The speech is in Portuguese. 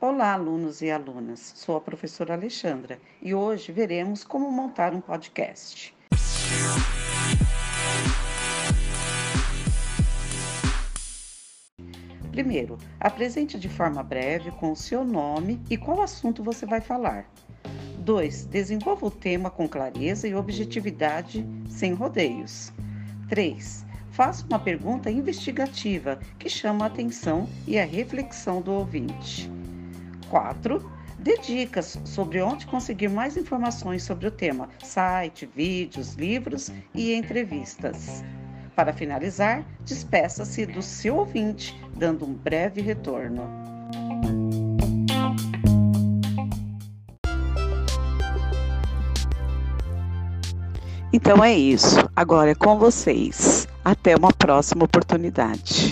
Olá, alunos e alunas. Sou a professora Alexandra e hoje veremos como montar um podcast. Primeiro, apresente de forma breve com o seu nome e qual assunto você vai falar. 2. Desenvolva o tema com clareza e objetividade, sem rodeios. 3. Faça uma pergunta investigativa que chama a atenção e a reflexão do ouvinte. 4. Dê dicas sobre onde conseguir mais informações sobre o tema, site, vídeos, livros e entrevistas. Para finalizar, despeça-se do seu ouvinte, dando um breve retorno. Então é isso. Agora é com vocês. Até uma próxima oportunidade.